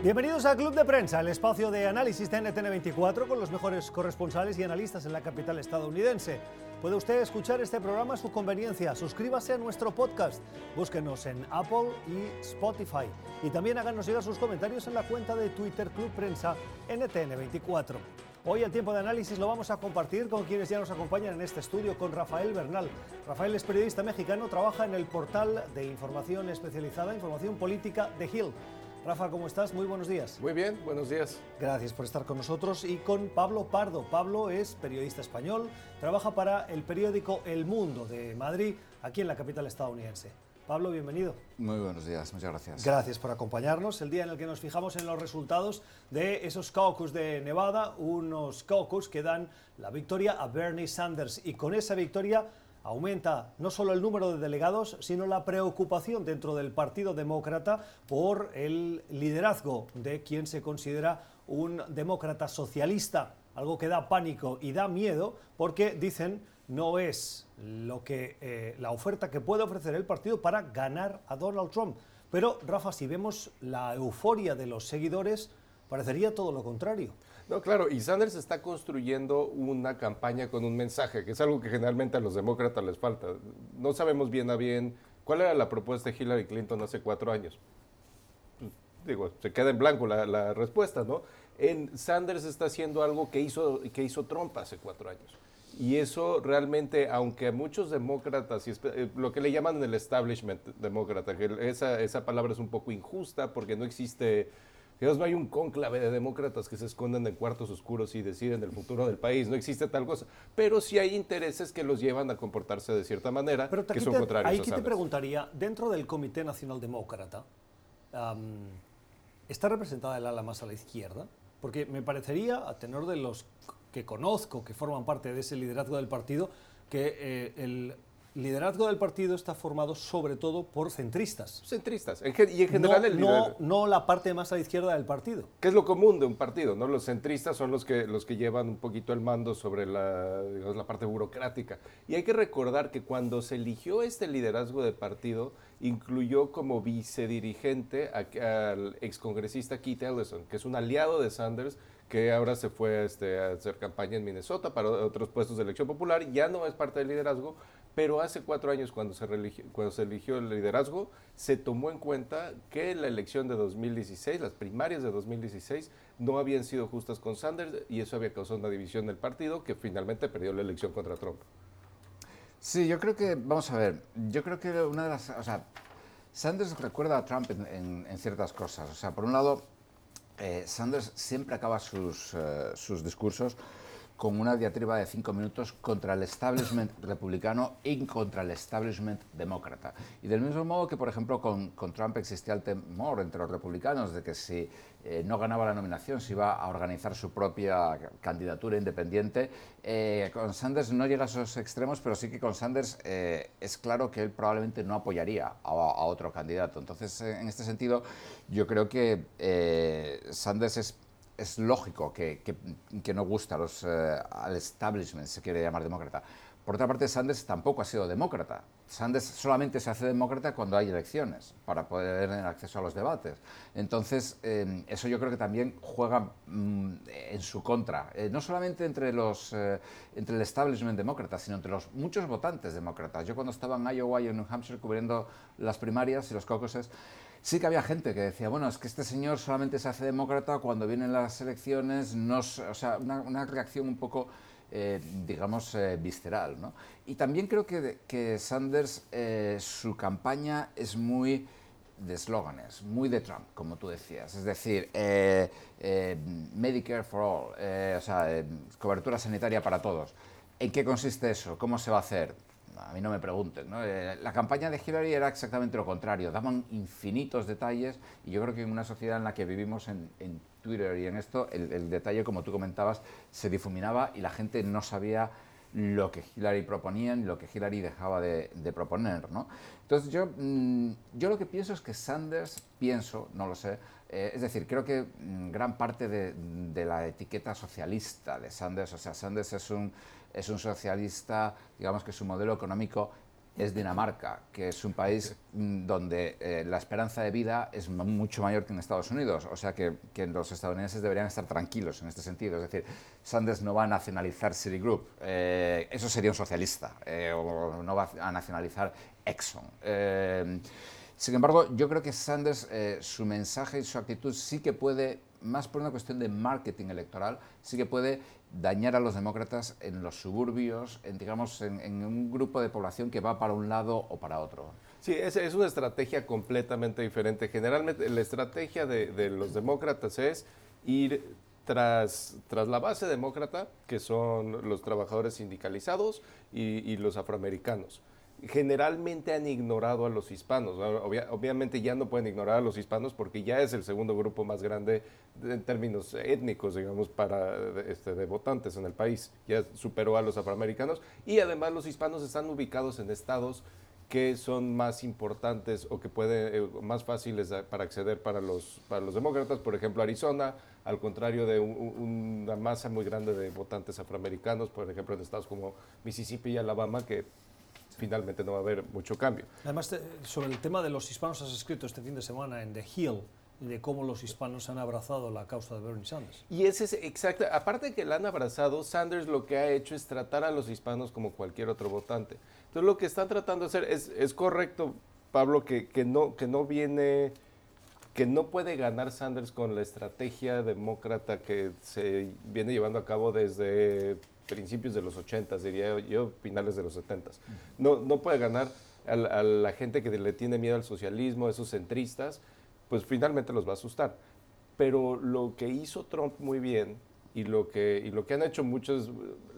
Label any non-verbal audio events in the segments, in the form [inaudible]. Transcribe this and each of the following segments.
Bienvenidos al Club de Prensa, el espacio de análisis de NTN24 con los mejores corresponsales y analistas en la capital estadounidense. Puede usted escuchar este programa a su conveniencia. Suscríbase a nuestro podcast. Búsquenos en Apple y Spotify. Y también háganos llegar sus comentarios en la cuenta de Twitter Club Prensa NTN24. Hoy el tiempo de análisis lo vamos a compartir con quienes ya nos acompañan en este estudio, con Rafael Bernal. Rafael es periodista mexicano, trabaja en el portal de información especializada, información política de Hill. Rafa, ¿cómo estás? Muy buenos días. Muy bien, buenos días. Gracias por estar con nosotros y con Pablo Pardo. Pablo es periodista español, trabaja para el periódico El Mundo de Madrid, aquí en la capital estadounidense. Pablo, bienvenido. Muy buenos días, muchas gracias. Gracias por acompañarnos. El día en el que nos fijamos en los resultados de esos caucus de Nevada, unos caucus que dan la victoria a Bernie Sanders y con esa victoria aumenta no solo el número de delegados, sino la preocupación dentro del Partido Demócrata por el liderazgo de quien se considera un demócrata socialista, algo que da pánico y da miedo porque dicen no es lo que eh, la oferta que puede ofrecer el partido para ganar a Donald Trump. Pero Rafa, si vemos la euforia de los seguidores, parecería todo lo contrario. No, claro, y Sanders está construyendo una campaña con un mensaje, que es algo que generalmente a los demócratas les falta. No sabemos bien a bien cuál era la propuesta de Hillary Clinton hace cuatro años. Pues, digo, se queda en blanco la, respuesta, ¿no? En Sanders está haciendo algo que hizo, que hizo Trump hace cuatro años. Y eso realmente, aunque muchos demócratas, y eh, lo que le llaman el establishment demócrata, que esa, esa palabra es un poco injusta porque no existe no hay un cónclave de demócratas que se esconden en cuartos oscuros y deciden el futuro del país. No existe tal cosa. Pero sí hay intereses que los llevan a comportarse de cierta manera Pero que son contrarios ahí que te preguntaría, dentro del Comité Nacional Demócrata, ¿está representada el ala más a la izquierda? Porque me parecería, a tenor de los que conozco, que forman parte de ese liderazgo del partido, que eh, el liderazgo del partido está formado sobre todo por centristas. Centristas. y en general no, el no, no, la parte más a la izquierda del partido. Que es lo común de un partido, ¿no? Los centristas son los que, los que llevan un poquito el mando sobre la, la parte burocrática. Y hay que recordar que cuando se eligió este liderazgo de partido, incluyó como vicedirigente al excongresista Keith Ellison, que es un aliado de Sanders, que ahora se fue este, a hacer campaña en Minnesota para otros puestos de elección popular, ya no es parte del liderazgo, pero hace cuatro años cuando se, eligió el liderazgo, se tomó en cuenta que la elección de 2016, las primarias de 2016, no habían sido justas con Sanders y eso había causado una división del partido que finalmente perdió la elección contra Trump. Sí, yo creo que, vamos a ver, yo creo que una de las, o sea, Sanders recuerda a Trump en, ciertas cosas. O sea, por un lado, eh, Sanders siempre acaba sus, eh, sus discursos con una diatriba de cinco minutos contra el establishment republicano y contra el establishment demócrata. Y del mismo modo que, por ejemplo, con, Trump existía el temor entre los republicanos de que si eh, no ganaba la nominación se iba a organizar su propia candidatura independiente, eh, con Sanders no llega a esos extremos, pero sí que con Sanders eh, es claro que él probablemente no apoyaría a, a otro candidato. Entonces, en este sentido, yo creo que Sanders es es lógico que, que, no gusta los, eh, al establishment, se quiere llamar demócrata. Por otra parte, Sanders tampoco ha sido demócrata. Sanders solamente se hace demócrata cuando hay elecciones, para poder tener acceso a los debates. Entonces, eh, eso yo creo que también juega mm, en su contra, eh, no solamente entre, los, entre el establishment demócrata, sino entre los muchos votantes demócratas. Yo cuando estaba en Iowa y en New Hampshire cubriendo las primarias y los caucuses, Sí que había gente que decía, bueno, es que este señor solamente se hace demócrata cuando vienen las elecciones, no, o sea, una, reacción un poco, eh, digamos, eh, visceral. ¿no? Y también creo que, que Sanders, eh, su campaña es muy de eslóganes, muy de Trump, como tú decías. Es decir, Medicare for all, o sea, cobertura sanitaria para todos. ¿En qué consiste eso? ¿Cómo se va a hacer? A mí no me pregunten. ¿no? Eh, la campaña de Hillary era exactamente lo contrario, daban infinitos detalles y yo creo que en una sociedad en la que vivimos en, Twitter y en esto, el, detalle, como tú comentabas, se difuminaba y la gente no sabía lo que Hillary proponía ni lo que Hillary dejaba de, proponer. ¿no? Entonces yo, mm, yo lo que pienso es que Sanders, pienso, no lo sé, eh, es decir, creo que mm, gran parte de, de la etiqueta socialista de Sanders, o sea, Sanders es un es un socialista, digamos que su modelo económico es Dinamarca, que es un país mm, donde eh, la esperanza de vida es mucho mayor que en Estados Unidos. O sea que, los estadounidenses deberían estar tranquilos en este sentido. Es decir, Sanders no va a nacionalizar Citigroup, eh, eso sería un socialista, eh, o no va a nacionalizar Exxon. sin embargo, yo creo que Sanders, su mensaje y su actitud sí que puede, más por una cuestión de marketing electoral, sí que puede dañar a los demócratas en los suburbios, en, digamos, en, un grupo de población que va para un lado o para otro. Sí, es, es una estrategia completamente diferente. Generalmente la estrategia de, los demócratas es ir tras, tras, la base demócrata, que son los trabajadores sindicalizados y los afroamericanos generalmente han ignorado a los hispanos. obviamente ya no pueden ignorar a los hispanos porque ya es el segundo grupo más grande en términos étnicos, digamos, para este, de votantes en el país. Ya superó a los afroamericanos y además los hispanos están ubicados en estados que son más importantes o que pueden eh, más fáciles para acceder para los para los demócratas, por ejemplo Arizona, al contrario de una masa muy grande de votantes afroamericanos, por ejemplo en estados como Mississippi y Alabama que finalmente no va a haber mucho cambio. Además, sobre el tema de los hispanos has escrito este fin de semana en The Hill, de cómo los hispanos han abrazado la causa de Bernie Sanders. Y ese es exacto, aparte de que la han abrazado, Sanders lo que ha hecho es tratar a los hispanos como cualquier otro votante. Entonces lo que están tratando de hacer es, es correcto, Pablo, que, que, no, que no viene, que no puede ganar Sanders con la estrategia demócrata que se viene llevando a cabo desde principios de los 80, diría yo, finales de los 70. No, no puede ganar a la, gente que le tiene miedo al socialismo, esos centristas, pues finalmente los va a asustar. Pero lo que hizo Trump muy bien y lo que, y lo que han hecho muchas,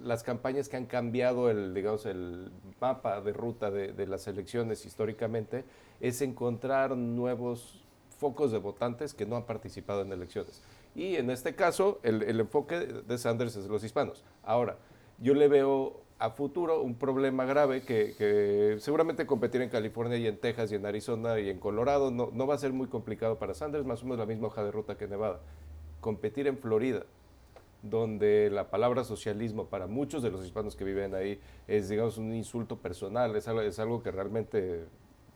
las campañas que han cambiado el, digamos, el mapa de ruta de las elecciones históricamente, es encontrar nuevos focos de votantes que no han participado en elecciones. Y en este caso, el, enfoque de Sanders es los hispanos. Ahora, yo le veo a futuro un problema grave que, seguramente competir en California y en Texas y en Arizona y en Colorado no, no va a ser muy complicado para Sanders, más o menos la misma hoja de ruta que Nevada. Competir en Florida, donde la palabra socialismo para muchos de los hispanos que viven ahí es, digamos, un insulto personal, es algo, es algo que realmente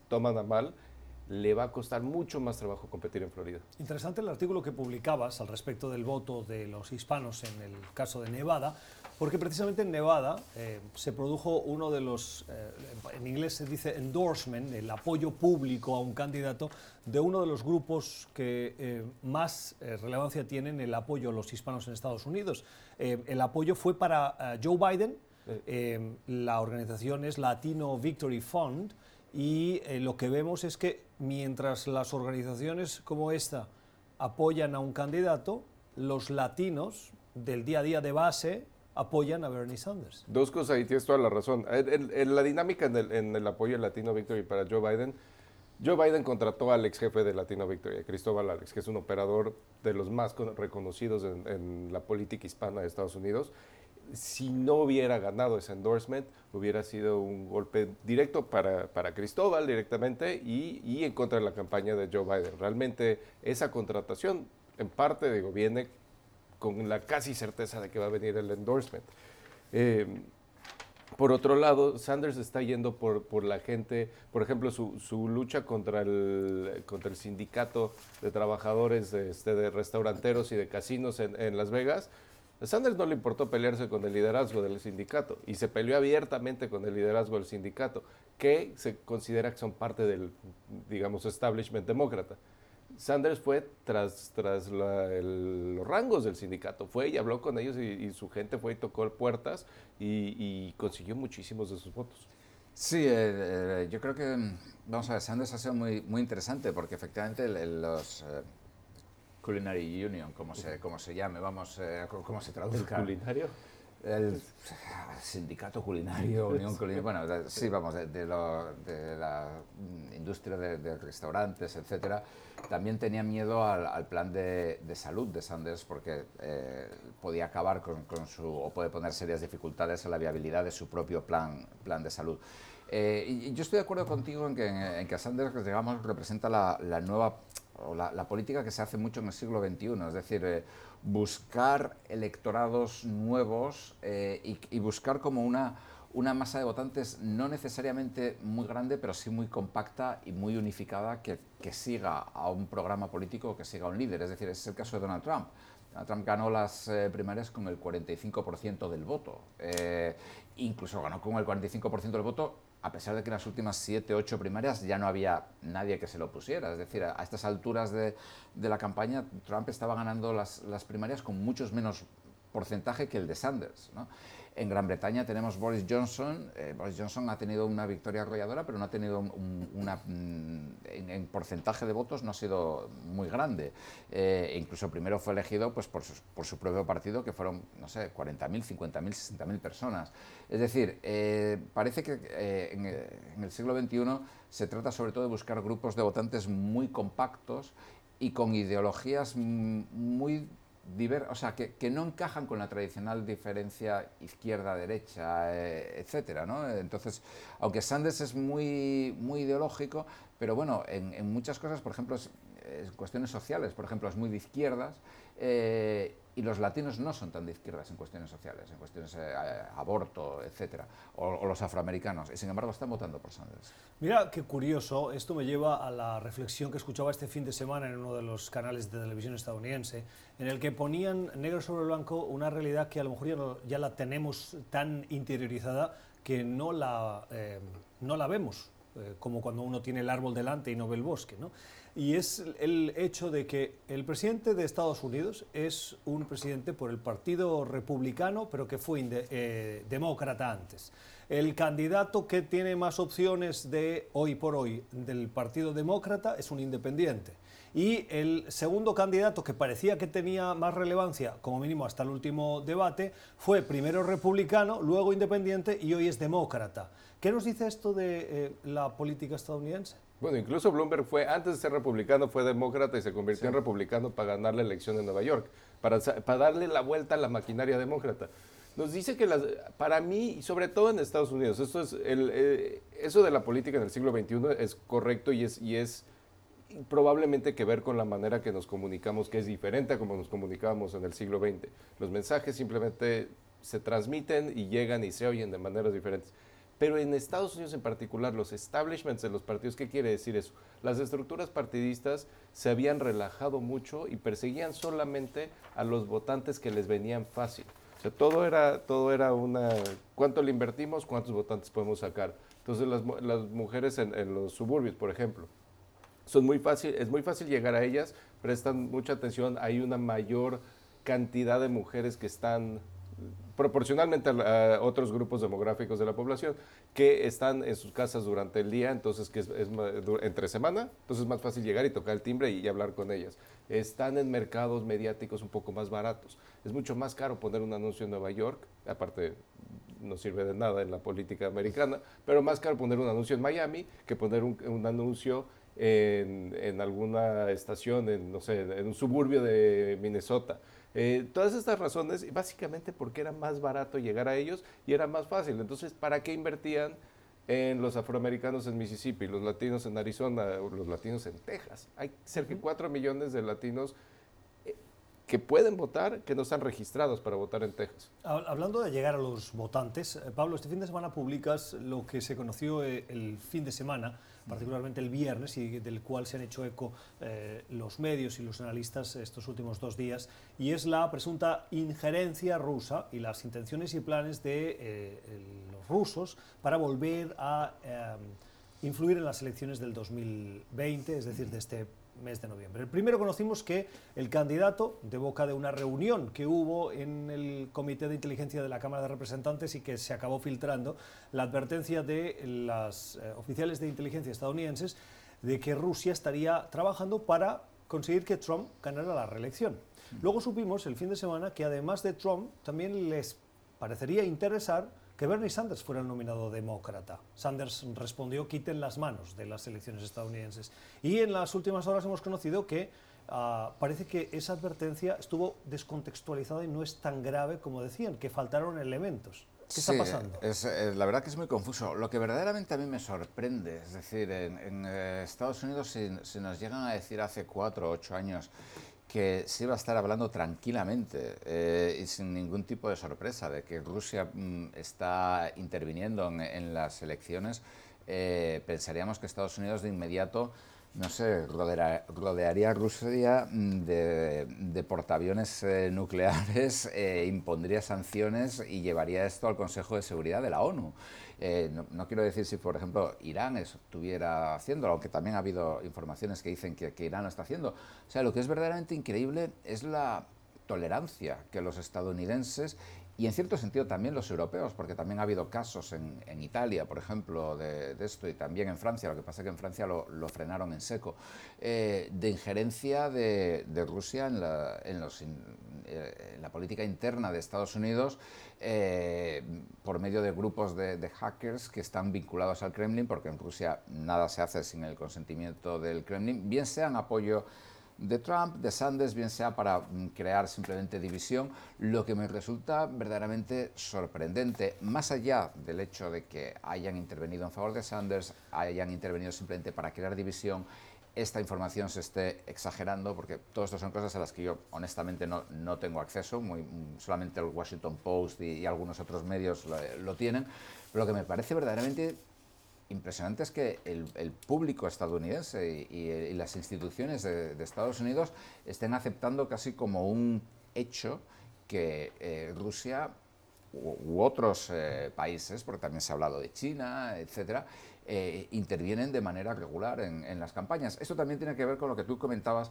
toman a mal le va a costar mucho más trabajo competir en Florida. Interesante el artículo que publicabas al respecto del voto de los hispanos en el caso de Nevada, porque precisamente en Nevada eh, se produjo uno de los, eh, en inglés se dice endorsement, el apoyo público a un candidato de uno de los grupos que eh, más relevancia tienen el apoyo a los hispanos en Estados Unidos. el apoyo fue para Joe Biden, la organización es Latino Victory Fund, y lo que vemos es que mientras las organizaciones como esta apoyan a un candidato, los latinos del día a día de base apoyan a Bernie Sanders. Dos cosas, y tienes toda la razón. En, la dinámica en el, apoyo a Latino Victory para Joe Biden, Joe Biden contrató al ex jefe de Latino Victory, Cristóbal Alex, que es un operador de los más reconocidos en, en la política hispana de Estados Unidos, si no hubiera ganado ese endorsement, hubiera sido un golpe directo para, para Cristóbal directamente y, y, en contra de la campaña de Joe Biden. Realmente esa contratación, en parte, digo, viene con la casi certeza de que va a venir el endorsement. Eh, por otro lado, Sanders está yendo por, por la gente, por ejemplo, su, su, lucha contra el, contra el sindicato de trabajadores este, de restauranteros y de casinos en Las Vegas, a Sanders no le importó pelearse con el liderazgo del sindicato y se peleó abiertamente con el liderazgo del sindicato, que se considera que son parte del, digamos, establishment demócrata. Sanders fue tras, tras los rangos del sindicato, fue y habló con ellos y, su gente fue y tocó puertas y, consiguió muchísimos de sus votos. Sí, eh, eh, yo creo que, vamos a ver, Sanders ha sido muy, muy interesante porque efectivamente los... Eh, Culinary Union, como se, como se llame, vamos, eh, cómo se traduzca. ¿El culinario? El sindicato culinario, [laughs] Unión Culinaria, bueno, sí, vamos, de, la industria de, restaurantes, etcétera, también tenía miedo al, plan de, salud de Sanders porque eh, podía acabar con, su, o puede poner serias dificultades en la viabilidad de su propio plan, plan de salud. Eh, y yo estoy de acuerdo contigo en que, en que Sanders, digamos, representa la, la nueva la, política que se hace mucho en el siglo XXI, es decir, eh, buscar electorados nuevos eh, y, buscar como una, una masa de votantes no necesariamente muy grande, pero sí muy compacta y muy unificada que, que siga a un programa político, que siga a un líder. Es decir, es el caso de Donald Trump. Donald Trump ganó las eh, primarias con el 45% del voto. Incluso ganó con el 45% del voto a pesar de que en las últimas 7, 8 primarias ya no había nadie que se lo pusiera. Es decir, a, estas alturas de, la campaña, Trump estaba ganando las, las primarias con muchos menos porcentaje que el de Sanders. ¿no? En Gran Bretaña tenemos Boris Johnson. Eh, Boris Johnson ha tenido una victoria arrolladora, pero no ha tenido un. Mm, en, en, porcentaje de votos no ha sido muy grande. Eh, incluso primero fue elegido pues, por, su, por su propio partido, que fueron, no sé, 40.000, 50.000, 60.000 personas. Es decir, eh, parece que en, en el siglo XXI se trata sobre todo de buscar grupos de votantes muy compactos y con ideologías muy diver, o sea, que, que, no encajan con la tradicional diferencia izquierda-derecha, eh, etcétera, ¿no? Entonces, aunque Sanders es muy, muy ideológico, pero bueno, en, en muchas cosas, por ejemplo, es, es, cuestiones sociales, por ejemplo, es muy de izquierdas, eh, y los latinos no son tan de izquierdas en cuestiones sociales, en cuestiones eh, aborto, etcétera, o, los afroamericanos, y sin embargo están votando por Sanders. Mira qué curioso, esto me lleva a la reflexión que escuchaba este fin de semana en uno de los canales de televisión estadounidense, en el que ponían negro sobre blanco una realidad que a lo mejor ya, ya la tenemos tan interiorizada que no la, eh, no la vemos, eh, como cuando uno tiene el árbol delante y no ve el bosque, ¿no? Y es el hecho de que el presidente de Estados Unidos es un presidente por el Partido Republicano, pero que fue eh, demócrata antes. El candidato que tiene más opciones de hoy por hoy del Partido Demócrata es un independiente. Y el segundo candidato que parecía que tenía más relevancia, como mínimo hasta el último debate, fue primero republicano, luego independiente y hoy es demócrata. ¿Qué nos dice esto de eh, la política estadounidense? Bueno, incluso Bloomberg fue, antes de ser republicano, fue demócrata y se convirtió sí. en republicano para ganar la elección en Nueva York, para, para darle la vuelta a la maquinaria demócrata. Nos dice que las, para mí, y sobre todo en Estados Unidos, esto es el, eh, eso de la política en el siglo XXI es correcto y es, y es probablemente que ver con la manera que nos comunicamos, que es diferente a como nos comunicábamos en el siglo XX. Los mensajes simplemente se transmiten y llegan y se oyen de maneras diferentes. Pero en Estados Unidos en particular, los establishments de los partidos, ¿qué quiere decir eso? Las estructuras partidistas se habían relajado mucho y perseguían solamente a los votantes que les venían fácil. O sea, todo era, todo era una, ¿cuánto le invertimos? ¿Cuántos votantes podemos sacar? Entonces las, las mujeres en, en, los suburbios, por ejemplo, son muy fácil, es muy fácil llegar a ellas, prestan mucha atención, hay una mayor cantidad de mujeres que están proporcionalmente a, otros grupos demográficos de la población que están en sus casas durante el día, entonces que es, entre semana, entonces es más fácil llegar y tocar el timbre y, hablar con ellas. Están en mercados mediáticos un poco más baratos. Es mucho más caro poner un anuncio en Nueva York, aparte no sirve de nada en la política americana, pero más caro poner un anuncio en Miami que poner un, un anuncio en, en, alguna estación, en, no sé, en un suburbio de Minnesota. Eh, todas estas razones, básicamente porque era más barato llegar a ellos y era más fácil. Entonces, ¿para qué invertían en los afroamericanos en Mississippi, los latinos en Arizona, los latinos en Texas? Hay cerca de 4 millones de latinos eh, que pueden votar, que no están registrados para votar en Texas. Hablando de llegar a los votantes, eh, Pablo, este fin de semana publicas lo que se conoció el fin de semana, particularmente el viernes, y del cual se han hecho eco eh, los medios y los analistas estos últimos dos días, y es la presunta injerencia rusa y las intenciones y planes de eh, los rusos para volver a eh, influir en las elecciones del 2020, es decir, de este mes de noviembre. El primero conocimos que el candidato, de boca de una reunión que hubo en el Comité de Inteligencia de la Cámara de Representantes y que se acabó filtrando, la advertencia de las eh, oficiales de inteligencia estadounidenses de que Rusia estaría trabajando para conseguir que Trump ganara la reelección. Luego supimos el fin de semana que además de Trump también les parecería interesar que Bernie Sanders fuera el nominado demócrata. Sanders respondió quiten las manos de las elecciones estadounidenses. Y en las últimas horas hemos conocido que uh, parece que esa advertencia estuvo descontextualizada y no es tan grave como decían, que faltaron elementos. ¿Qué sí, está pasando? Es, la verdad que es muy confuso. Lo que verdaderamente a mí me sorprende, es decir, en, en eh, Estados Unidos si, si, nos llegan a decir hace cuatro o ocho años que se iba a estar hablando tranquilamente eh, y sin ningún tipo de sorpresa de que Rusia mm, está interviniendo en, las elecciones, eh, pensaríamos que Estados Unidos de inmediato no sé, rodearía a Rusia mm, de, portaaviones eh, [laughs] nucleares, eh, impondría sanciones y llevaría esto al Consejo de Seguridad de la ONU. Eh, no, quiero decir si, por ejemplo, Irán estuviera haciéndolo, aunque también ha habido informaciones que dicen que, Irán lo está haciendo. O sea, lo que es verdaderamente increíble es la tolerancia que los estadounidenses y en cierto sentido también los europeos, porque también ha habido casos en, Italia, por ejemplo, de, esto, y también en Francia, lo que pasa es que en Francia lo, frenaron en seco, eh, de injerencia de, Rusia en la, en, los, eh, la, política interna de Estados Unidos eh, por medio de grupos de, hackers que están vinculados al Kremlin, porque en Rusia nada se hace sin el consentimiento del Kremlin, bien sea en apoyo de Trump, de Sanders, bien sea para mm, crear simplemente división, lo que me resulta verdaderamente sorprendente, más allá del hecho de que hayan intervenido en favor de Sanders, hayan intervenido simplemente para crear división, esta información se esté exagerando, porque todo esto son cosas a las que yo honestamente no, no tengo acceso, mm, solamente el Washington Post y, algunos otros medios lo, lo tienen, lo que me parece verdaderamente impresionante es que el, público estadounidense y, las instituciones de, Estados Unidos estén aceptando casi como un hecho que eh, Rusia u, otros eh, países, porque también se ha hablado de China, etcétera, eh, intervienen de manera regular en, las campañas. Esto también tiene que ver con lo que tú comentabas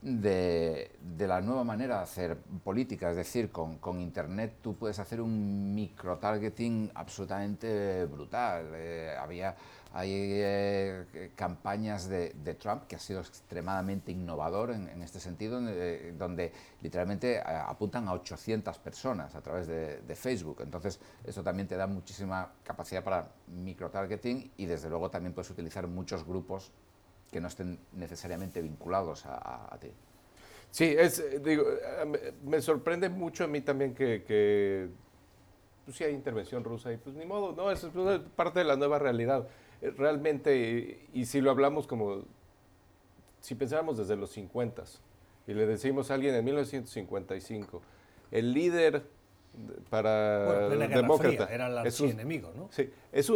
de, la nueva manera de hacer política, es decir, con, Internet tú puedes hacer un micro-targeting absolutamente brutal. Eh, había, hay eh, campañas de, Trump que ha sido extremadamente innovador en, este sentido, eh, donde literalmente apuntan a 800 personas a través de, Facebook. Entonces, eso también te da muchísima capacidad para micro-targeting y desde luego también puedes utilizar muchos grupos que no estén necesariamente vinculados a, ti. Sí, es, eh, digo, eh, me sorprende mucho a mí también que, que pues sí hay intervención rusa y pues ni modo, no, eso es parte de la nueva realidad. Realmente, y, si lo hablamos como, si pensáramos desde los 50 y le decimos a alguien en 1955, el líder para bueno, demócrata. era el enemigo, ¿no? Sí,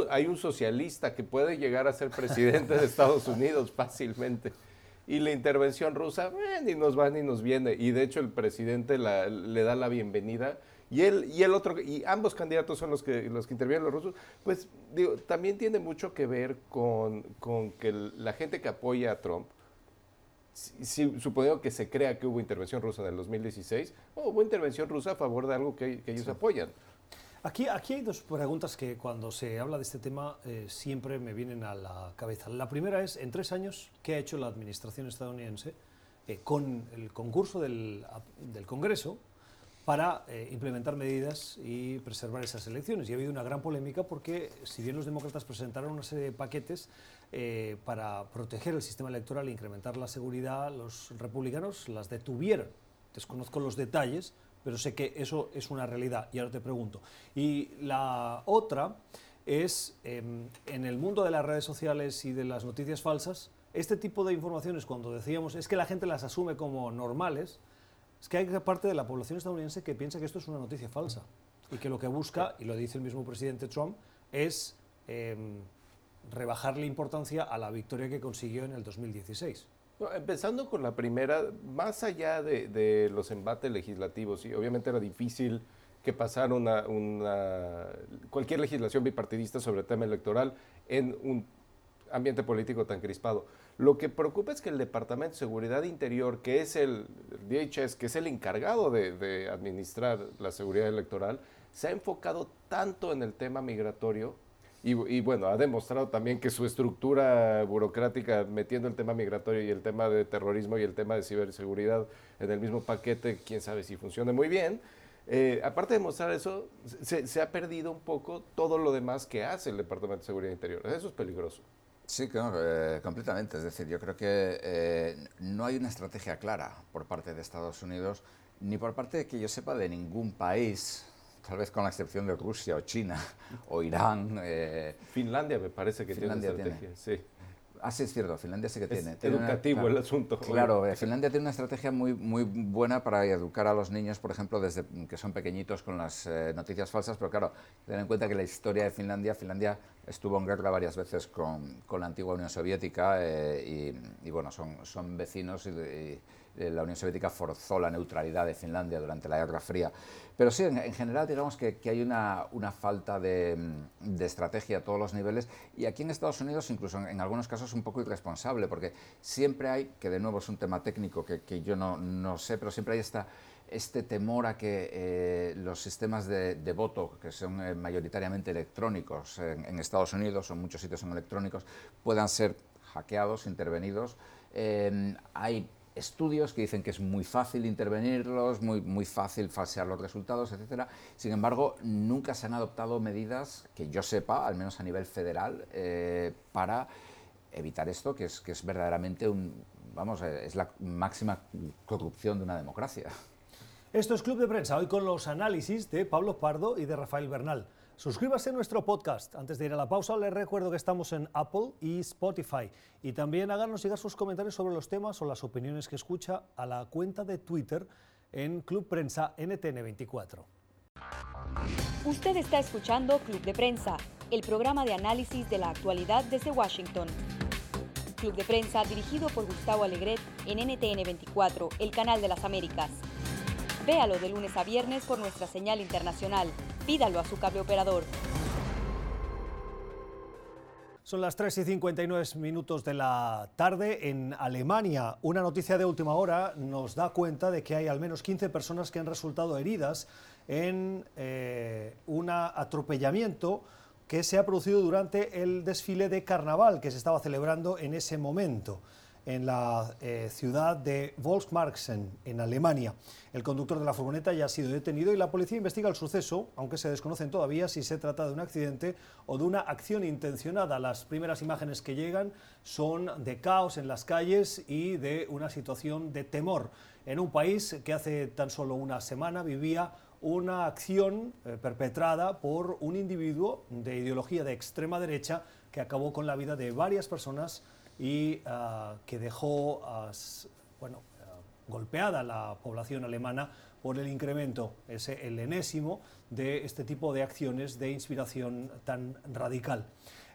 hay un socialista que puede llegar a ser presidente de Estados Unidos fácilmente. Y la intervención rusa eh, ni nos va ni nos viene. Y de hecho el presidente le da la bienvenida. Y él y el otro, y ambos candidatos son los que, los que intervienen los rusos, pues digo, también tiene mucho que ver con, con que la gente que apoya a Trump si, suponiendo que se crea que hubo intervención rusa en el 2016, hubo intervención rusa a favor de algo que, ellos apoyan. Aquí, aquí hay dos preguntas que cuando se habla de este tema eh, siempre me vienen a la cabeza. La primera es, en tres años, ¿qué ha hecho la administración estadounidense eh, con el concurso del, del Congreso para eh, implementar medidas y preservar esas elecciones? Y ha habido una gran polémica porque, si bien los demócratas presentaron una serie de paquetes, eh, para proteger el sistema electoral e incrementar la seguridad, los republicanos las detuvieron. Desconozco los detalles, pero sé que eso es una realidad. Y ahora te pregunto. Y la otra es, em, en el mundo de las redes sociales y de las noticias falsas, este tipo de informaciones, cuando decíamos, es que la gente las asume como normales, es que hay parte de la población estadounidense que piensa que esto es una noticia falsa y que lo que busca, y lo dice el mismo presidente Trump, es em, rebajarle importancia a la victoria que consiguió en el 2016. empezando con la primera, más allá de, los embates legislativos, y obviamente era difícil que pasara una, cualquier legislación bipartidista sobre el tema electoral en un ambiente político tan crispado. Lo que preocupa es que el Departamento de Seguridad Interior, que es el, DHS, que es el encargado de administrar la seguridad electoral, se ha enfocado tanto en el tema migratorio y, bueno, ha demostrado también que su estructura burocrática, metiendo el tema migratorio y el tema de terrorismo y el tema de ciberseguridad en el mismo paquete, quién sabe si funciona muy bien. Eh, aparte de mostrar eso, se, ha perdido un poco todo lo demás que hace el Departamento de Seguridad Interior. Eso es peligroso. Sí, eh, completamente. Es decir, yo creo que eh, no hay una estrategia clara por parte de Estados Unidos, ni por parte de que yo sepa de ningún país tal vez con la excepción de Rusia o China [laughs] o Irán. Eh, Finlandia me parece que tiene estrategia, sí. Ah, sí, es cierto, Finlandia sí que Es tiene. una- educativo claro, el asunto. Claro, eh, Finlandia tiene una estrategia muy, muy buena para educar a los niños, por ejemplo, desde que son pequeñitos con las eh, noticias falsas, pero claro, ten en cuenta que la historia de Finlandia, Finlandia estuvo en guerra varias veces con, con la antigua Unión Soviética eh, y, y, bueno, son, son vecinos y, y, la Unión Soviética forzó la neutralidad de Finlandia durante la Guerra Fría. Pero sí, en, en general digamos que, que hay una, una falta de, de, estrategia a todos los niveles y aquí en Estados Unidos incluso en, en, algunos casos un poco irresponsable porque siempre hay, que de nuevo es un tema técnico que, que yo no, no, sé, pero siempre hay esta, este temor a que eh, los sistemas de, de, voto, que son eh, mayoritariamente electrónicos en, en, Estados Unidos o en muchos sitios son electrónicos, puedan ser hackeados, intervenidos. Eh, hay estudios que dicen que es muy fácil intervenirlos, muy, muy fácil falsear los resultados, etc. Sin embargo, nunca se han adoptado medidas, que yo sepa, al menos a nivel federal, eh, para evitar esto, que es, que es verdaderamente un, vamos, es la máxima corrupción de una democracia. Esto es Club de Prensa, hoy con los análisis de Pablo Pardo y de Rafael Bernal. Suscríbase a nuestro podcast. Antes de ir a la pausa, les recuerdo que estamos en Apple y Spotify. Y también háganos llegar sus comentarios sobre los temas o las opiniones que escucha a la cuenta de Twitter en Club Prensa NTN24. Usted está escuchando Club de Prensa, el programa de análisis de la actualidad desde Washington. Club de Prensa dirigido por Gustavo Alegret en NTN24, el canal de las Américas. Véalo de lunes a viernes por nuestra señal internacional. Pídalo a su cable operador. Son las 3 y 59 minutos de la tarde en Alemania. Una noticia de última hora nos da cuenta de que hay al menos 15 personas que han resultado heridas en eh, un atropellamiento que se ha producido durante el desfile de carnaval que se estaba celebrando en ese momento en la eh, ciudad de Volksmarken, en Alemania. El conductor de la furgoneta ya ha sido detenido y la policía investiga el suceso, aunque se desconocen todavía si se trata de un accidente o de una acción intencionada. Las primeras imágenes que llegan son de caos en las calles y de una situación de temor en un país que hace tan solo una semana vivía una acción eh, perpetrada por un individuo de ideología de extrema derecha que acabó con la vida de varias personas y uh, que dejó uh, bueno, uh, golpeada la población alemana por el incremento, ese, el enésimo, de este tipo de acciones de inspiración tan radical.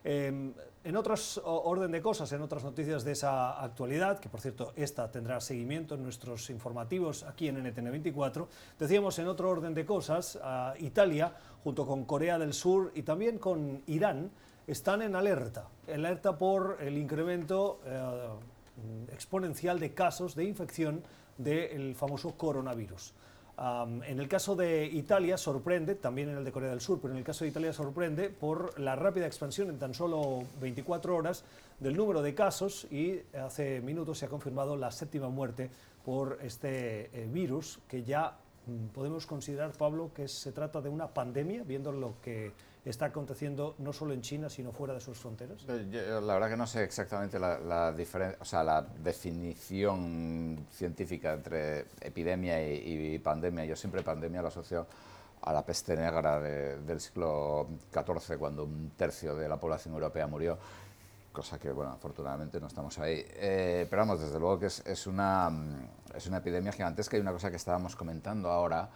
Eh, en otros orden de cosas, en otras noticias de esa actualidad, que por cierto esta tendrá seguimiento en nuestros informativos aquí en NTN24, decíamos en otro orden de cosas, Italia, junto con Corea del Sur y también con Irán, están en alerta, alerta por el incremento eh, exponencial de casos de infección del famoso coronavirus. Um, en el caso de Italia sorprende, también en el de Corea del Sur, pero en el caso de Italia sorprende por la rápida expansión en tan solo 24 horas del número de casos y hace minutos se ha confirmado la séptima muerte por este eh, virus que ya mm, podemos considerar, Pablo, que se trata de una pandemia, viendo lo que está aconteciendo no solo en China, sino fuera de sus fronteras? Yo, la verdad que no sé exactamente la, la, o sea, la definición científica entre epidemia y, y, pandemia. Yo siempre pandemia la asocio a la peste negra de, del siglo XIV, cuando un tercio de la población europea murió, cosa que, bueno, afortunadamente no estamos ahí. Eh, pero vamos, desde luego que es, es, una, es una epidemia gigantesca y una cosa que estábamos comentando ahora,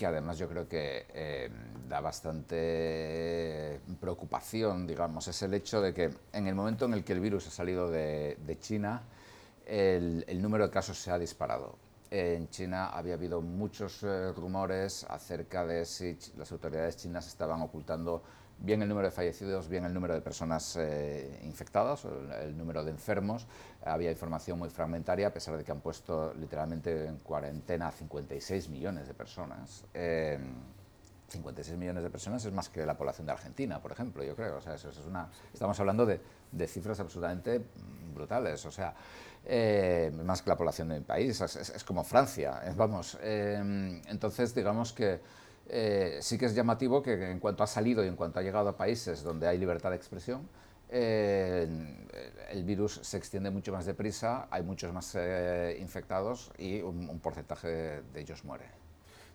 que además yo creo que eh, da bastante preocupación, digamos, es el hecho de que en el momento en el que el virus ha salido de, China, el, número de casos se ha disparado. En China había habido muchos eh, rumores acerca de si las autoridades chinas estaban ocultando bien el número de fallecidos, bien el número de personas eh, infectadas, el, número de enfermos. Había información muy fragmentaria, a pesar de que han puesto literalmente en cuarentena a 56 millones de personas. Eh, 56 millones de personas es más que la población de Argentina, por ejemplo, yo creo. O sea, eso, es una, estamos hablando de, de, cifras absolutamente brutales. O sea, eh, más que la población de mi país, es, como Francia. Vamos, eh, entonces digamos que eh, sí que es llamativo que en cuanto ha salido y en cuanto ha llegado a países donde hay libertad de expresión, eh, el virus se extiende mucho más deprisa, hay muchos más eh, infectados y un, porcentaje de, ellos muere.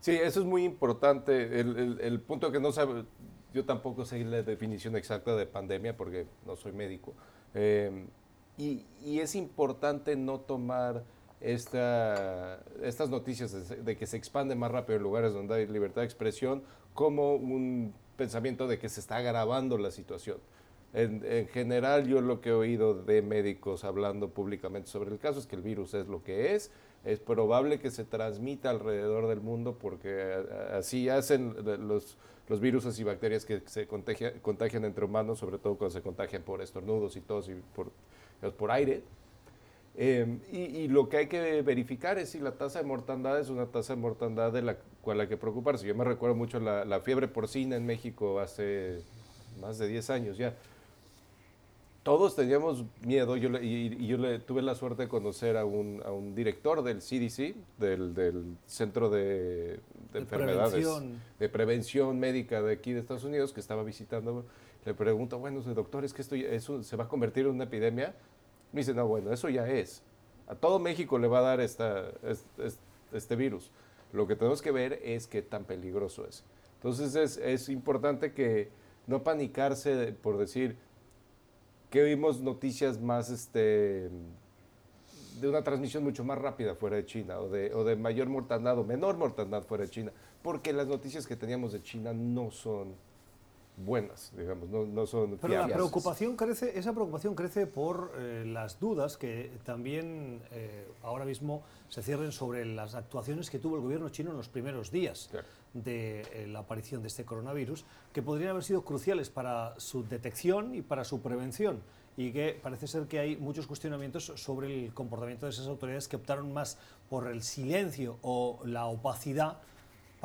Sí, eso es muy importante. El, punto que no sabe, yo tampoco sé la definición exacta de pandemia porque no soy médico. Eh, Y, es importante no tomar esta, estas noticias de, de, que se expande más rápido en lugares donde hay libertad de expresión como un pensamiento de que se está agravando la situación. En, en, general, yo lo que he oído de médicos hablando públicamente sobre el caso es que el virus es lo que es, es probable que se transmita alrededor del mundo porque así hacen los, los virus y bacterias que se contagia, contagian entre humanos, sobre todo cuando se contagian por estornudos y tos y por, por aire. Eh, y, lo que hay que verificar es si la tasa de mortandad es una tasa de mortandad de la cual hay que preocuparse. Yo me recuerdo mucho la, la fiebre porcina en México hace más de 10 años ya. Todos teníamos miedo, yo le, y, y, yo le, tuve la suerte de conocer a un, a un director del CDC, del, del Centro de, de, de Enfermedades, prevención. de Prevención Médica de aquí de Estados Unidos, que estaba visitando. Le pregunto, bueno, doctor, ¿es que esto, eso se va a convertir en una epidemia? Me dice, no, bueno, eso ya es. A todo México le va a dar esta, este, este, virus. Lo que tenemos que ver es qué tan peligroso es. Entonces es, es importante que no panicarse por decir que vimos noticias más este, de una transmisión mucho más rápida fuera de China o de, o de mayor mortandad o menor mortandad fuera de China, porque las noticias que teníamos de China no son buenas, digamos, no, no son Pero la preocupación crece, esa preocupación crece por eh, las dudas que también eh, ahora mismo se cierren sobre las actuaciones que tuvo el gobierno chino en los primeros días Claro. De eh, la aparición de este coronavirus, que podrían haber sido cruciales para su detección y para su prevención. Y que parece ser que hay muchos cuestionamientos sobre el comportamiento de esas autoridades que optaron más por el silencio o la opacidad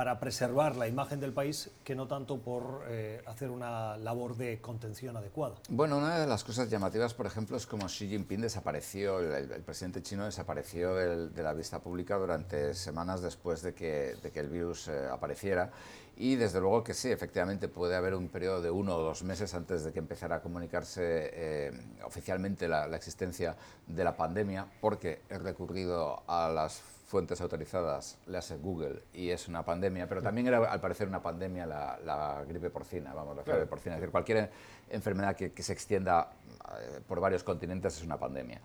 para preservar la imagen del país que no tanto por eh, hacer una labor de contención adecuada. Bueno, una de las cosas llamativas, por ejemplo, es como Xi Jinping desapareció, el, presidente chino desapareció de la vista pública durante semanas después de que, el virus eh, apareciera. Y desde luego que sí, efectivamente puede haber un periodo de uno o dos meses antes de que empezara a comunicarse eh, oficialmente la existencia de la pandemia, porque he recurrido a las fuentes autorizadas, le hace Google, y es una pandemia, pero también era al parecer una pandemia la, la gripe porcina, vamos, la fiebre porcina, es decir, cualquier enfermedad que, que se extienda eh, por varios continentes es una pandemia.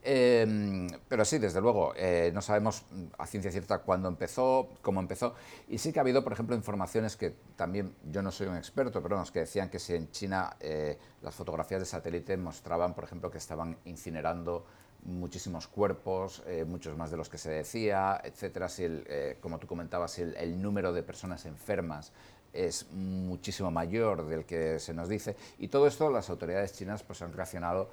Eh, pero sí, desde luego, eh, no sabemos a ciencia cierta cuándo empezó, cómo empezó, y sí que ha habido, por ejemplo, informaciones que también yo no soy un experto, pero vamos, que decían que si en China eh, las fotografías de satélite mostraban, por ejemplo, que estaban incinerando muchísimos cuerpos, eh, muchos más de los que se decía, etcétera. Si el, eh, como tú comentabas, si el, el, número de personas enfermas es muchísimo mayor del que se nos dice. Y todo esto las autoridades chinas pues, han reaccionado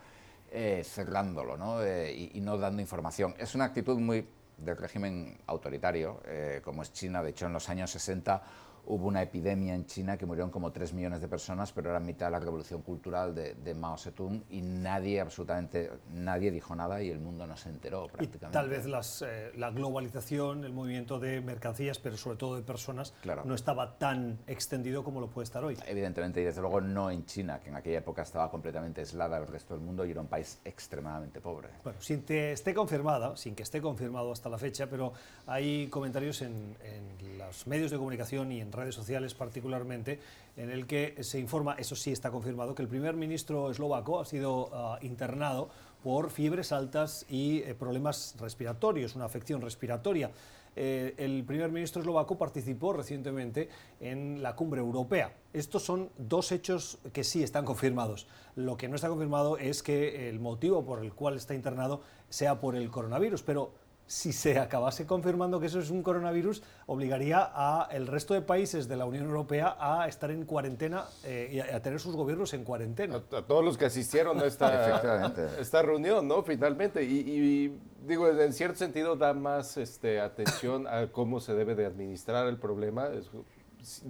eh, cerrándolo ¿no? y, y, no dando información. Es una actitud muy del régimen autoritario, como es China. De hecho, en los años 60 hubo una epidemia en China que murieron como 3 millones de personas, pero era mitad de la revolución cultural de, de, Mao Zedong y nadie, absolutamente nadie dijo nada y el mundo no se enteró prácticamente. Y tal vez las, eh, la globalización, el movimiento de mercancías, pero sobre todo de personas, claro. no estaba tan extendido como lo puede estar hoy. Evidentemente, y desde luego no en China, que en aquella época estaba completamente aislada del resto del mundo y era un país extremadamente pobre. Bueno, sin que esté confirmada, sin que esté confirmado hasta la fecha, pero hay comentarios en, en los medios de comunicación y en redes sociales particularmente, en el que se informa, eso sí está confirmado, que el primer ministro eslovaco ha sido uh, internado por fiebres altas y eh, problemas respiratorios, una afección respiratoria. Eh, el primer ministro eslovaco participó recientemente en la cumbre europea. Estos son dos hechos que sí están confirmados. Lo que no está confirmado es que el motivo por el cual está internado sea por el coronavirus, pero si se acabase confirmando que eso es un coronavirus, obligaría a el resto de países de la Unión Europea a estar en cuarentena eh, y a, a, tener sus gobiernos en cuarentena. A, a todos los que asistieron a esta, [laughs] esta reunión, ¿no? Finalmente. Y, y, digo, en cierto sentido da más este, atención a cómo se debe de administrar el problema.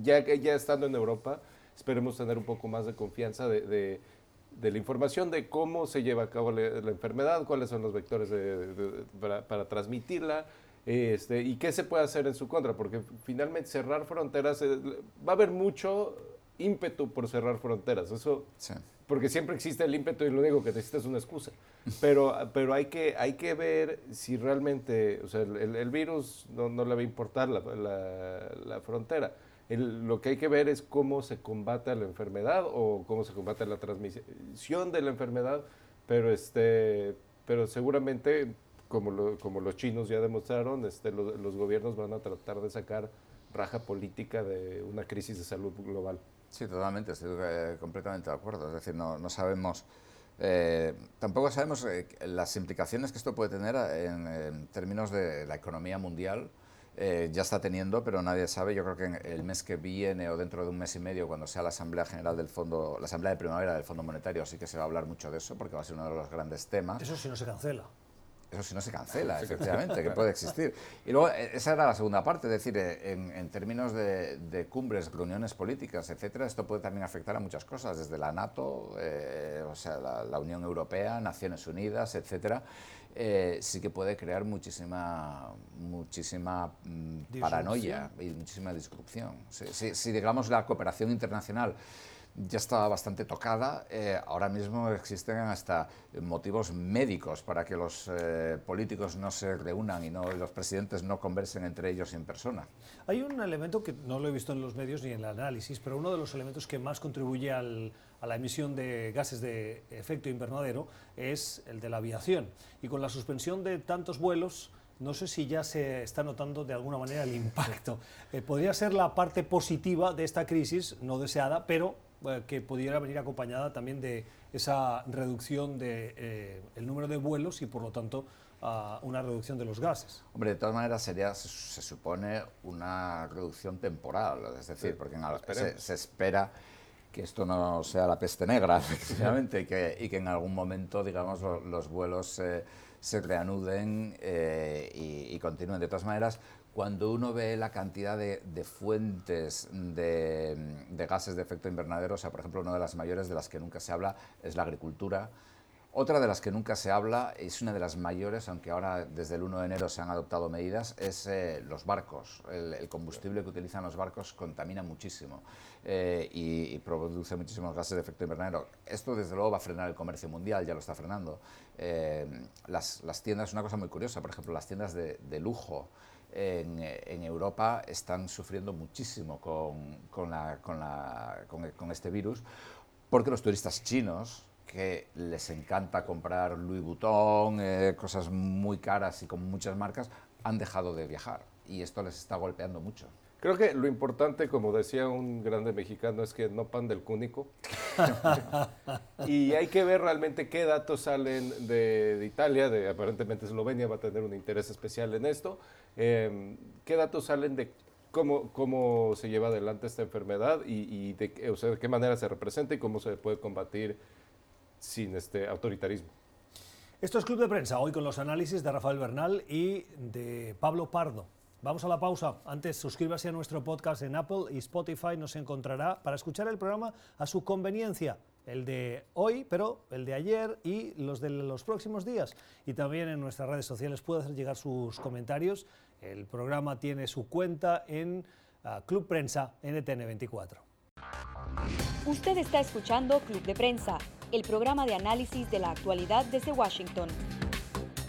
Ya, ya estando en Europa, esperemos tener un poco más de confianza de, de de la información de cómo se lleva a cabo la, la enfermedad, cuáles son los vectores de, para, para, transmitirla este, y qué se puede hacer en su contra, porque finalmente cerrar fronteras, eh, va a haber mucho ímpetu por cerrar fronteras, eso, sí. porque siempre existe el ímpetu y lo único que necesitas es una excusa, [laughs] pero, pero hay, que, hay que ver si realmente, o sea, el, el virus no, no, le va a importar la, la, la frontera. El, lo que hay que ver es cómo se combate la enfermedad o cómo se combate la transmisión de la enfermedad pero, este, pero seguramente, como, como los chinos ya demostraron, este, los gobiernos van a tratar de sacar raja política de una crisis de salud global. Sí, totalmente, estoy eh, completamente de acuerdo. Es decir, no, no sabemos, eh, tampoco sabemos eh, las implicaciones que esto puede tener en, términos de la economía mundial. Ya está teniendo, pero nadie sabe. Yo creo que el mes que viene o dentro de un mes y medio, cuando sea la Asamblea General del Fondo, la Asamblea de Primavera del Fondo Monetario, sí que se va a hablar mucho de eso, porque va a ser uno de los grandes temas. Eso sí no se cancela. Eso si no se cancela, [laughs] efectivamente, que puede existir. Y luego, eh, esa era la segunda parte, es decir, eh, en, términos de, cumbres, reuniones políticas, etcétera, esto puede también afectar a muchas cosas, desde la NATO, eh, o sea, la, Unión Europea, Naciones Unidas, etcétera. Sí que puede crear muchísima, muchísima mm, paranoia y muchísima disrupción. si digamos, la cooperación internacional ya estaba bastante tocada. Eh, ahora mismo existen hasta motivos médicos para que los eh, políticos no se reúnan y no, los presidentes no conversen entre ellos en persona. Hay un elemento que no lo he visto en los medios ni en el análisis, pero uno de los elementos que más contribuye a la emisión de gases de efecto invernadero es el de la aviación. Y con la suspensión de tantos vuelos, no sé si ya se está notando de alguna manera el impacto. [laughs] Eh, podría ser la parte positiva de esta crisis, no deseada, pero que pudiera venir acompañada también de esa reducción del de, eh, número de vuelos y por lo tanto una reducción de los gases. Hombre, de todas maneras sería, se, supone una reducción temporal, es decir, porque se, espera que esto no sea la peste negra, [laughs] efectivamente, y, que, y que en algún momento, digamos, los, vuelos se reanuden eh, y, y, continúen. De todas maneras, cuando uno ve la cantidad de, fuentes de, gases de efecto invernadero, o sea, por ejemplo, una de las mayores de las que nunca se habla es la agricultura. Otra de las que nunca se habla, es una de las mayores, aunque ahora desde el 1 de enero se han adoptado medidas, es eh, los barcos. El, combustible que utilizan los barcos contamina muchísimo eh, y, produce muchísimos gases de efecto invernadero. Esto, desde luego, va a frenar el comercio mundial, ya lo está frenando. Eh, las, tiendas, una cosa muy curiosa, por ejemplo, las tiendas de lujo, en, Europa están sufriendo muchísimo con, con, la, con, la, con, este virus, porque los turistas chinos, que les encanta comprar Louis Vuitton, eh, cosas muy caras y con muchas marcas, han dejado de viajar y esto les está golpeando mucho. Creo que lo importante, como decía un grande mexicano, es que no pan del cúnico. [laughs] y hay que ver realmente qué datos salen de, Italia, de aparentemente Eslovenia va a tener un interés especial en esto. Em, ¿Qué datos salen de cómo, cómo se lleva adelante esta enfermedad y, de, de qué manera se representa y cómo se puede combatir sin este autoritarismo? Esto es Club de Prensa, hoy con los análisis de Rafael Bernal y de Pablo Pardo. Vamos a la pausa. Antes, suscríbase a nuestro podcast en Apple y Spotify. Nos encontrará para escuchar el programa a su conveniencia. El de hoy, pero el de ayer y los de los próximos días. Y también en nuestras redes sociales puede hacer llegar sus comentarios. El programa tiene su cuenta en ah, Club Prensa NTN24. Usted está escuchando Club de Prensa, el programa de análisis de la actualidad desde Washington.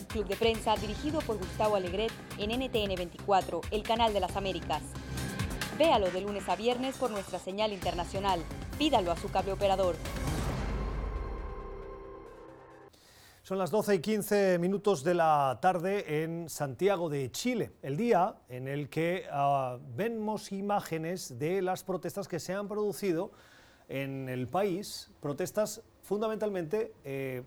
Club de Prensa dirigido por Gustavo Alegret en NTN 24, el canal de las Américas. Véalo de lunes a viernes por nuestra señal internacional. Pídalo a su cable operador. Son las 12 y 15 minutos de la tarde en Santiago de Chile, el día en el que ah, vemos imágenes de las protestas que se han producido en el país, protestas fundamentalmente eh,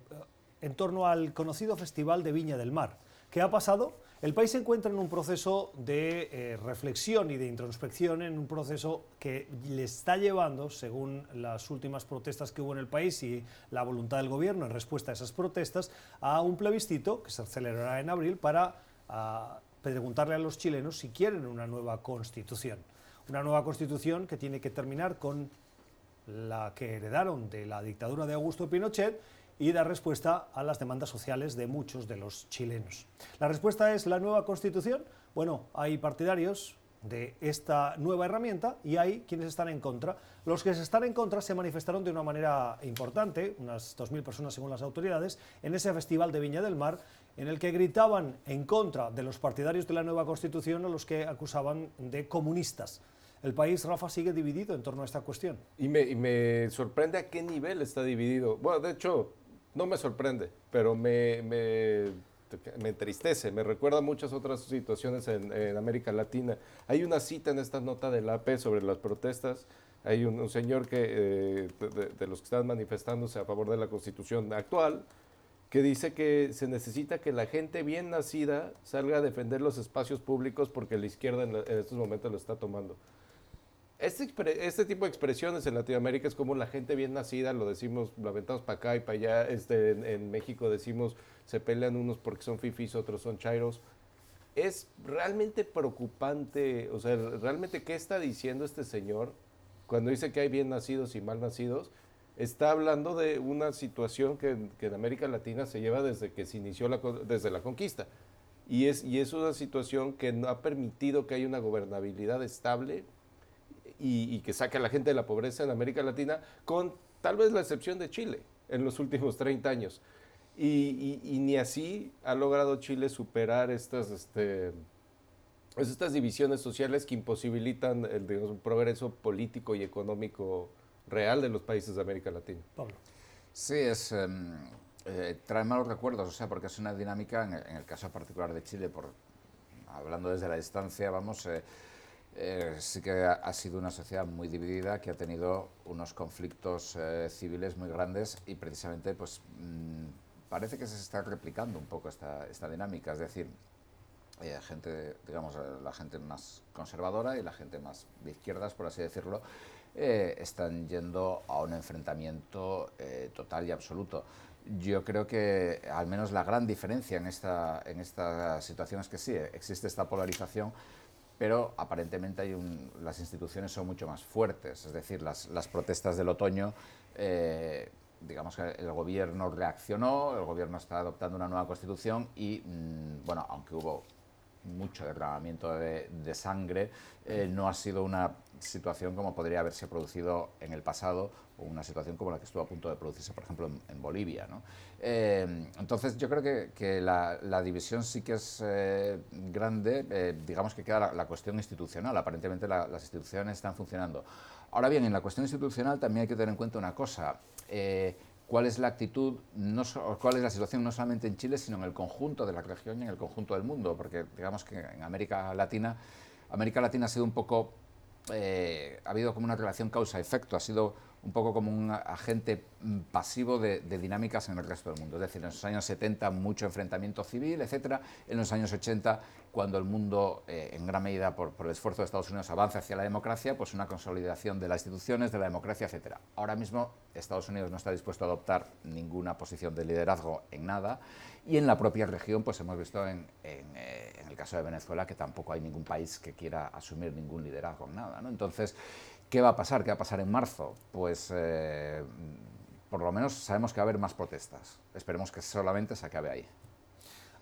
en torno al conocido Festival de Viña del Mar. ¿Qué ha pasado? El país se encuentra en un proceso de eh, reflexión y de introspección, en un proceso que le está llevando, según las últimas protestas que hubo en el país y la voluntad del gobierno en respuesta a esas protestas, a un plebiscito que se celebrará en abril para preguntarle a los chilenos si quieren una nueva constitución. Una nueva constitución que tiene que terminar con la que heredaron de la dictadura de Augusto Pinochet y dar respuesta a las demandas sociales de muchos de los chilenos. La respuesta es la nueva constitución. Bueno, hay partidarios de esta nueva herramienta y hay quienes están en contra. Los que están en contra se manifestaron de una manera importante, unas 2.000 personas según las autoridades, en ese festival de Viña del Mar, en el que gritaban en contra de los partidarios de la nueva constitución a los que acusaban de comunistas. El país, Rafa, sigue dividido en torno a esta cuestión. Y me, y me sorprende a qué nivel está dividido. Bueno, de hecho, no me sorprende, pero me, me, me entristece, me recuerda a muchas otras situaciones en, América Latina. Hay una cita en esta nota del AP sobre las protestas. Hay un, señor que, eh, de, los que están manifestándose a favor de la constitución actual, que dice que se necesita que la gente bien nacida salga a defender los espacios públicos porque la izquierda en estos momentos lo está tomando. Este, este, tipo de expresiones en Latinoamérica es como la gente bien nacida, lo decimos, lo aventamos para acá y para allá. Este, en, México decimos, se pelean unos porque son fifis, otros son chairos. Es realmente preocupante, o sea, realmente qué está diciendo este señor cuando dice que hay bien nacidos y mal nacidos. Está hablando de una situación que, en América Latina se lleva desde que se inició la, desde la conquista. Y es, y es una situación que no ha permitido que haya una gobernabilidad estable y, que saque a la gente de la pobreza en América Latina, con tal vez la excepción de Chile en los últimos 30 años. Y, ni así ha logrado Chile superar estas, este, pues estas divisiones sociales que imposibilitan el progreso político y económico real de los países de América Latina. Pablo. Sí, es, em, eh, trae malos recuerdos, o sea, porque es una dinámica, en, el caso particular de Chile, por, hablando desde la distancia, vamos, eh, eh, sí que ha, sido una sociedad muy dividida, que ha tenido unos conflictos eh, civiles muy grandes y precisamente pues, mm, parece que se está replicando un poco esta, esta dinámica, es decir, eh, gente, digamos, la gente más conservadora y la gente más de izquierdas, por así decirlo, están yendo a un enfrentamiento total y absoluto. Yo creo que al menos la gran diferencia en esta, en esta situación es que sí, existe esta polarización, pero aparentemente hay las instituciones son mucho más fuertes, es decir, las, protestas del otoño, eh, digamos que el gobierno reaccionó, el gobierno está adoptando una nueva constitución y, mm, bueno, aunque hubo mucho derramamiento de, sangre, eh, no ha sido una situación como podría haberse producido en el pasado una situación como la que estuvo a punto de producirse, por ejemplo, en, Bolivia. ¿no? Eh, entonces, yo creo que, la, división sí que es eh, grande, eh, digamos que queda la, cuestión institucional, aparentemente las instituciones están funcionando. Ahora bien, en la cuestión institucional también hay que tener en cuenta una cosa. cuál es la actitud, no cuál es la situación no solamente en Chile, sino en el conjunto de la región y en el conjunto del mundo, porque digamos que en América Latina, América Latina ha sido un poco, ha habido como una relación causa-efecto, ha sido un poco como un agente mm, pasivo de, dinámicas en el resto del mundo. Es decir, en los años 70 mucho enfrentamiento civil, etcétera. En los años 80, cuando el mundo, eh, en gran medida por, el esfuerzo de Estados Unidos, avanza hacia la democracia, pues una consolidación de las instituciones, de la democracia, etcétera. Ahora mismo Estados Unidos no está dispuesto a adoptar ninguna posición de liderazgo en nada y en la propia región, pues hemos visto en, eh, el caso de Venezuela que tampoco hay ningún país que quiera asumir ningún liderazgo en nada. ¿no? Entonces, ¿Qué va a pasar? ¿Qué va a pasar en marzo? Pues eh, por lo menos sabemos que va a haber más protestas. Esperemos que solamente se acabe ahí.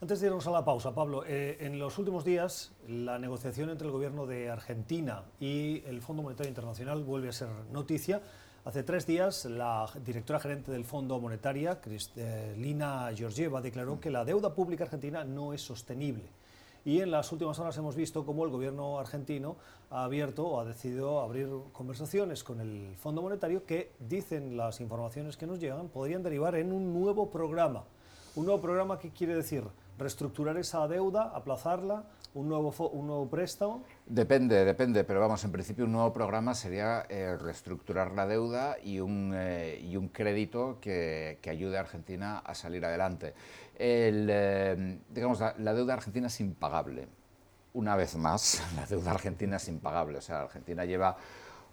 Antes de irnos a la pausa, Pablo, eh, en los últimos días la negociación entre el gobierno de Argentina y el Fondo Monetario Internacional vuelve a ser noticia. Hace tres días la directora gerente del Fondo Monetario, Cristelina Georgieva, declaró que la deuda pública argentina no es sostenible y en las últimas horas hemos visto cómo el gobierno argentino ha abierto o ha decidido abrir conversaciones con el Fondo Monetario que, dicen las informaciones que nos llegan, podrían derivar en un nuevo programa. Un nuevo programa que quiere decir reestructurar esa deuda, aplazarla, un nuevo, un nuevo préstamo? Depende, depende, pero vamos, en principio un nuevo programa sería eh, reestructurar la deuda y un, eh, y un crédito que, que, ayude a Argentina a salir adelante. El, eh, digamos, la, la, deuda argentina es impagable. Una vez más, [laughs] la deuda argentina es impagable. O sea, Argentina lleva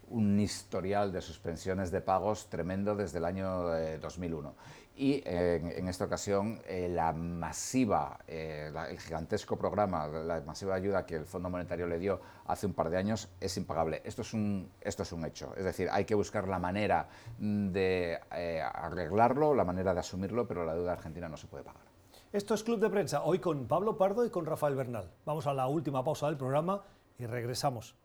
un historial de suspensiones de pagos tremendo desde el año 2001 y en, esta ocasión eh, la masiva, eh, el gigantesco programa, la masiva ayuda que el Fondo Monetario le dio hace un par de años es impagable. Esto es un, esto es un hecho. Es decir, hay que buscar la manera de eh, arreglarlo, la manera de asumirlo, pero la deuda argentina no se puede pagar. Esto es Club de Prensa, hoy con Pablo Pardo y con Rafael Bernal. Vamos a la última pausa del programa y regresamos.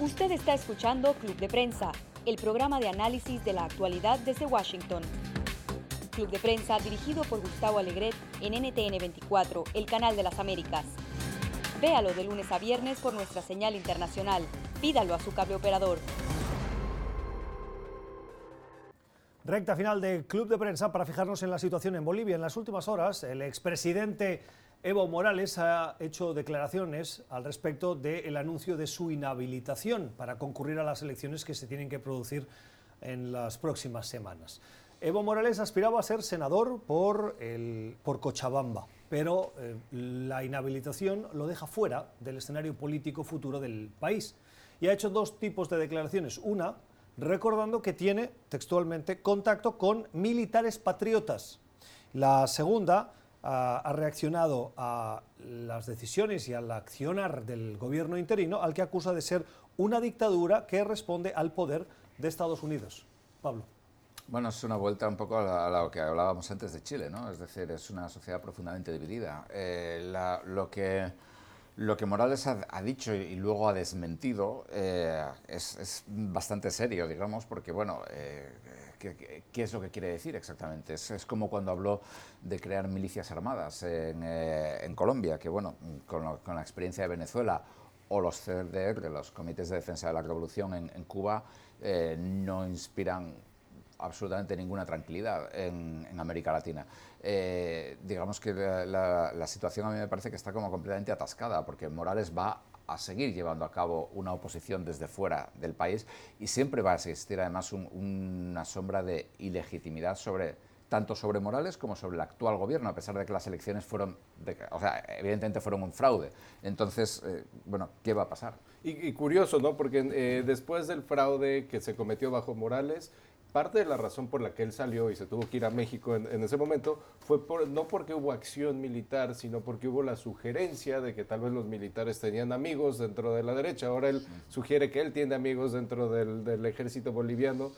Usted está escuchando Club de Prensa, el programa de análisis de la actualidad desde Washington. Club de Prensa dirigido por Gustavo Alegret en NTN 24, el canal de las Américas. Véalo de lunes a viernes por nuestra señal internacional. Pídalo a su cable operador. Recta final del Club de Prensa para fijarnos en la situación en Bolivia. En las últimas horas, el expresidente Evo Morales ha hecho declaraciones al respecto del anuncio de su inhabilitación para concurrir a las elecciones que se tienen que producir en las próximas semanas. Evo Morales aspiraba a ser senador por, el, por Cochabamba, pero eh, la inhabilitación lo deja fuera del escenario político futuro del país. Y ha hecho dos tipos de declaraciones. Una, recordando que tiene textualmente contacto con militares patriotas. La segunda ha reaccionado a las decisiones y al accionar del gobierno interino, al que acusa de ser una dictadura que responde al poder de Estados Unidos. Pablo. Bueno, es una vuelta un poco a, lo que hablábamos antes de Chile, ¿no? Es decir, es una sociedad profundamente dividida. Eh, lo que lo que Morales ha, dicho y, luego ha desmentido eh, es, bastante serio, digamos, porque, bueno, eh, ¿qué, es lo que quiere decir exactamente? Es, como cuando habló de crear milicias armadas en, eh, Colombia, que, bueno, con, la experiencia de Venezuela o los CDR, los Comités de Defensa de la Revolución en, en Cuba, no inspiran absolutamente ninguna tranquilidad en, América Latina. Eh, digamos que la, situación a mí me parece que está como completamente atascada, porque Morales va a seguir llevando a cabo una oposición desde fuera del país y siempre va a existir además una sombra de ilegitimidad sobre tanto sobre Morales como sobre el actual gobierno, a pesar de que las elecciones fueron, o sea, evidentemente fueron un fraude. Entonces, eh, bueno, ¿qué va a pasar? Y, curioso, ¿no? Porque eh, después del fraude que se cometió bajo Morales, parte de la razón por la que él salió y se tuvo que ir a México en, ese momento fue no porque hubo acción militar, sino porque hubo la sugerencia de que tal vez los militares tenían amigos dentro de la derecha. Ahora él sugiere que él tiene amigos dentro del, ejército boliviano,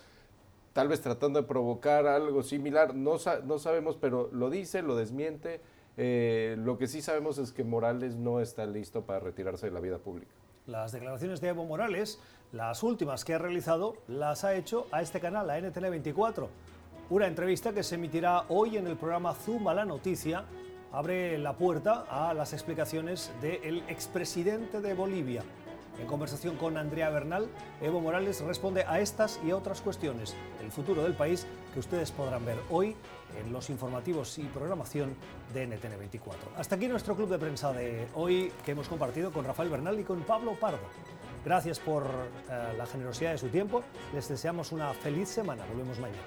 tal vez tratando de provocar algo similar. No, no sabemos, pero lo dice, lo desmiente. Eh, lo que sí sabemos es que Morales no está listo para retirarse de la vida pública. Las declaraciones de Evo Morales, las últimas que ha realizado, las ha hecho a este canal, a NTN 24. Una entrevista que se emitirá hoy en el programa Zoom a la noticia abre la puerta a las explicaciones del expresidente de Bolivia. En conversación con Andrea Bernal, Evo Morales responde a estas y a otras cuestiones del futuro del país que ustedes podrán ver hoy en los informativos y programación de NTN 24. Hasta aquí nuestro club de prensa de hoy que hemos compartido con Rafael Bernal y con Pablo Pardo. Gracias por eh, la generosidad de su tiempo. Les deseamos una feliz semana. Volvemos mañana.